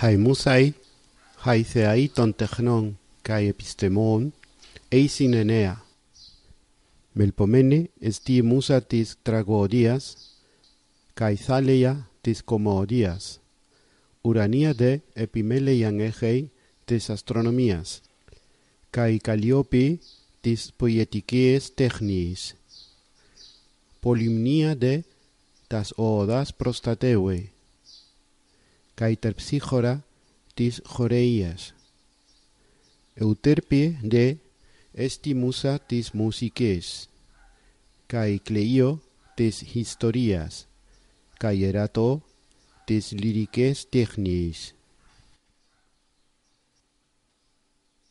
Χαϊμούσαι, χαϊθεαί των τεχνών καί επιστημών, έισιν ενέα. Μελπομένε εστί η μουσα της τραγωδίας, καί θάλεια της κομμωδίας. Ουρανία δε επιμέλειαν έχει της αστρονομίας, καί καλλιόπη της ποιητικής τέχνης. Πολυμνία δε τας οδάς προστατεύει. kai ter psychora tis choreias. Euterpie de esti musa tis musiques, kai cleio tis historias, kai erato tis lyriques techniis.